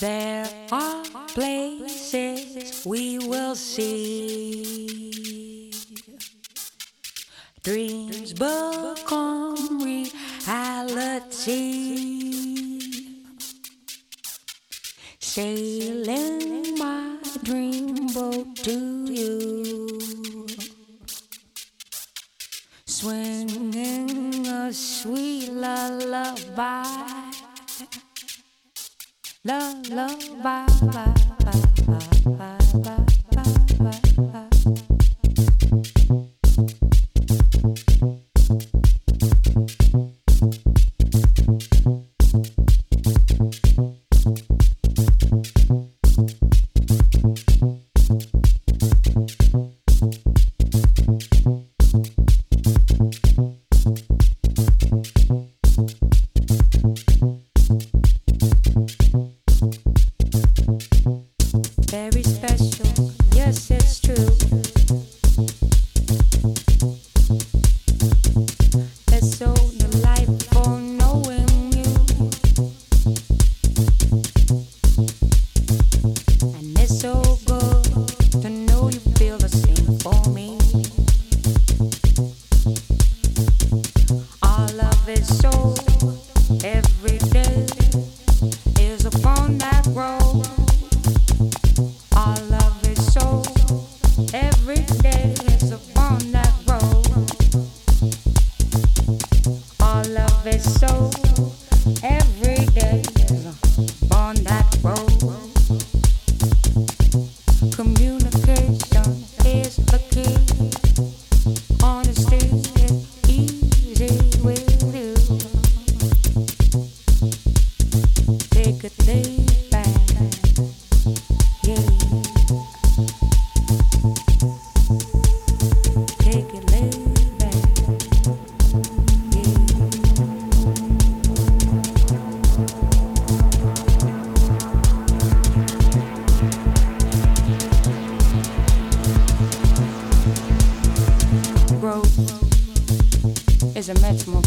There are places we will see. Dreams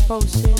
a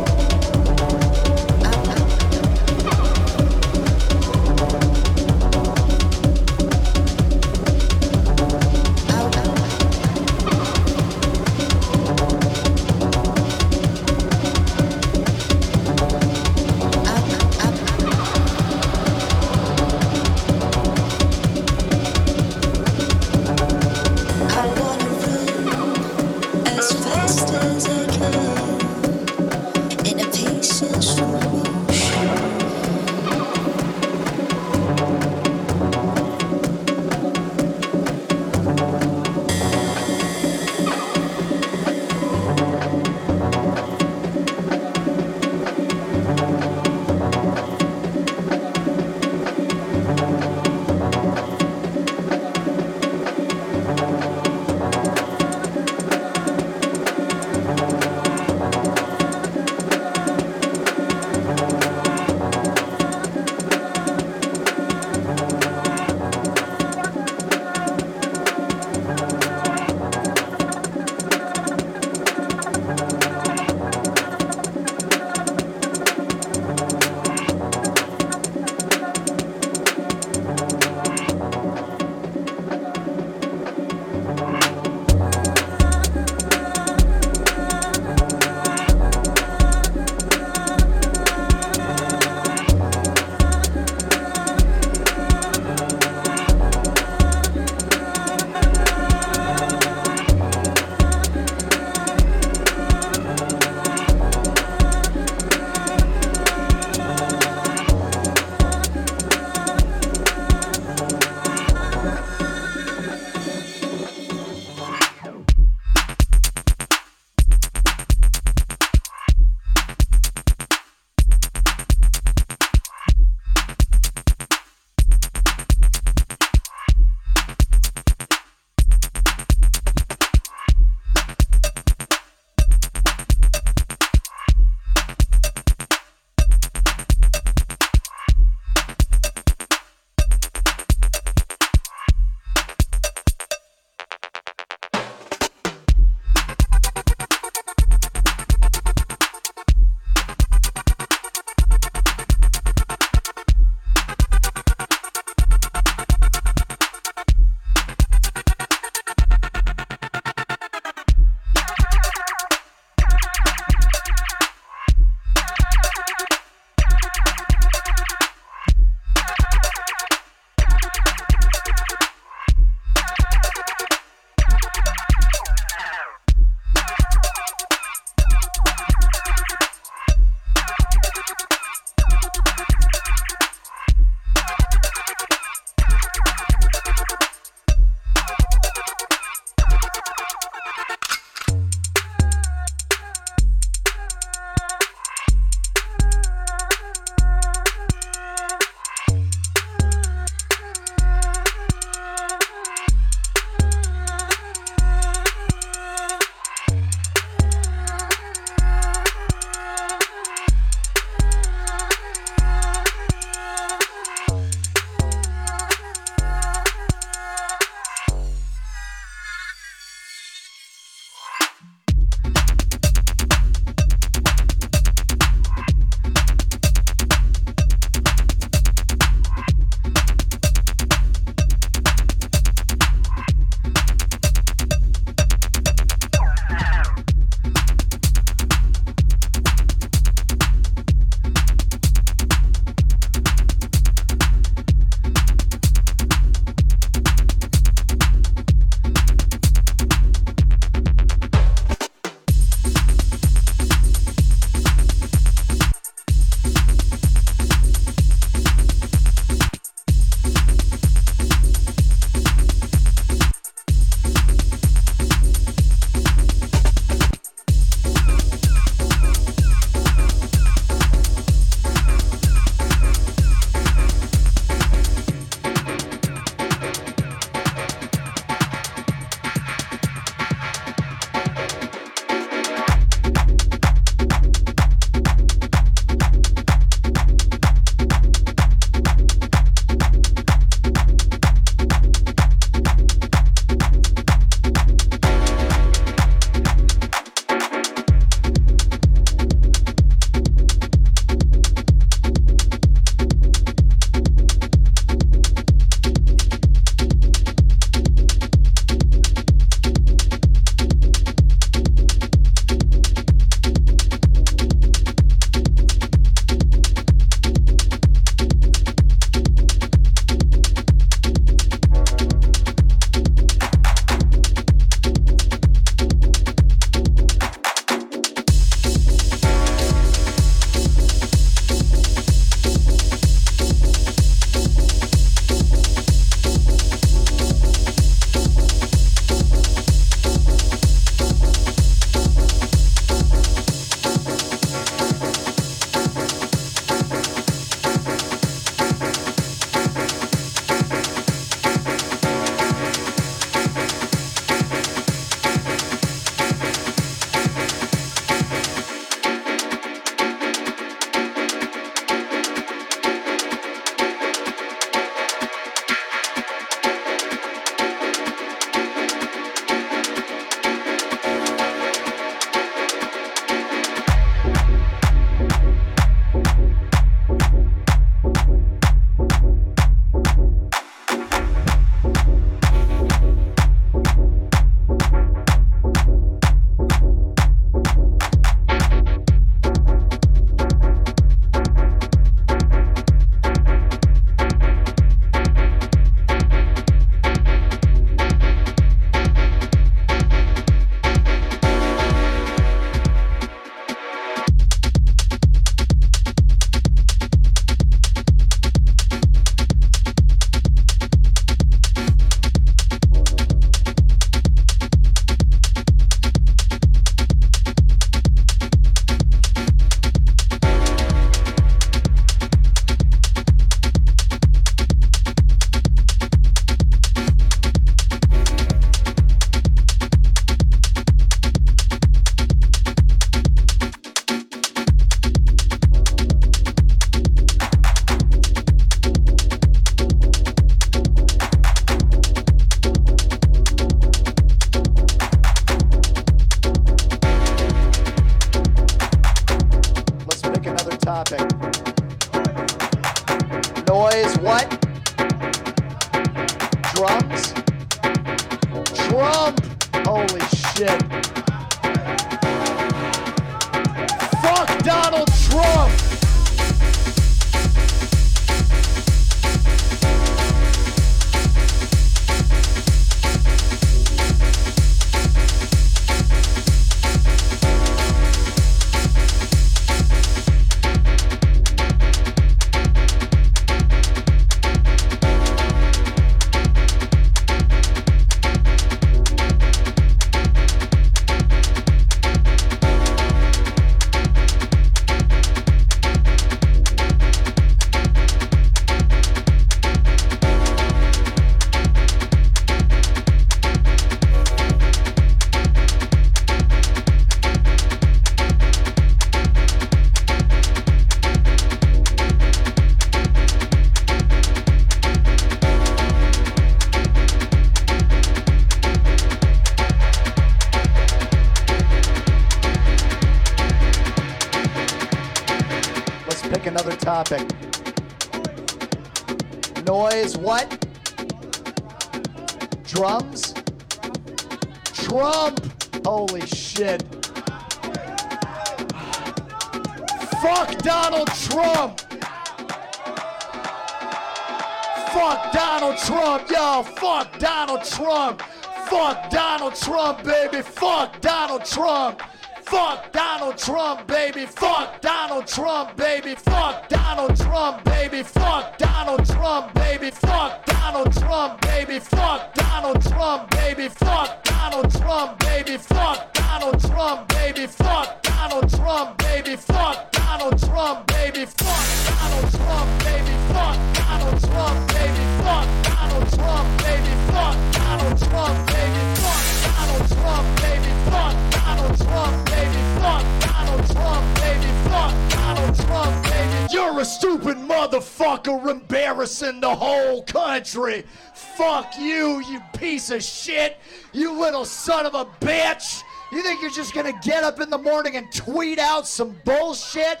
morning and tweet out some bullshit?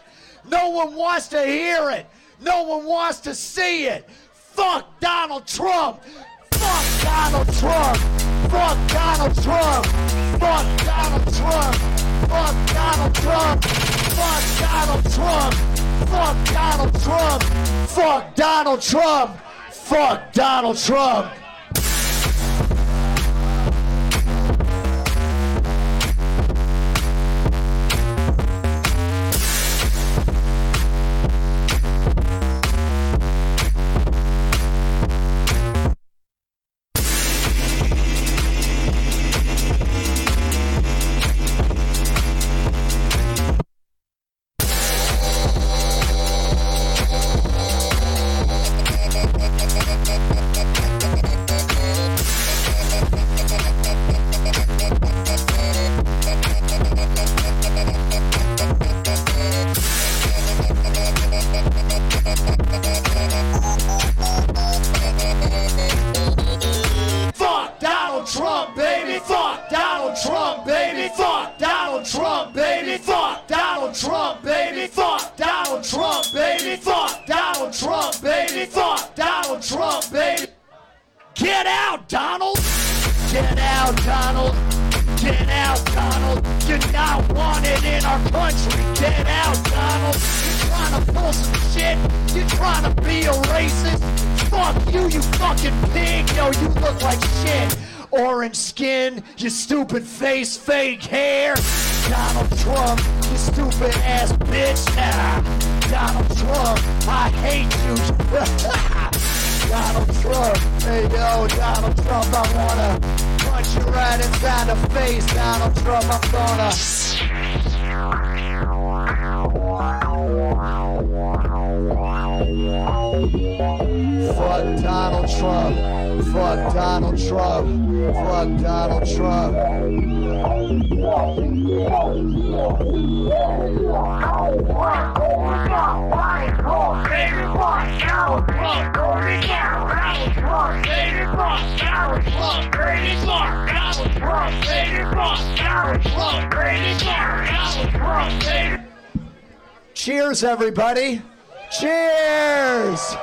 No one wants to hear it. No one wants to see it. Fuck Donald Trump. Fuck Donald Trump. Fuck Donald Trump. Fuck Donald Trump. Fuck Donald Trump. Fuck Donald Trump. Fuck Donald Trump. Fuck Donald Trump. Fuck Donald Trump. Fuck Donald Trump. Fuck Donald Trump. Fuck Donald Trump. Cheers, everybody. Cheers.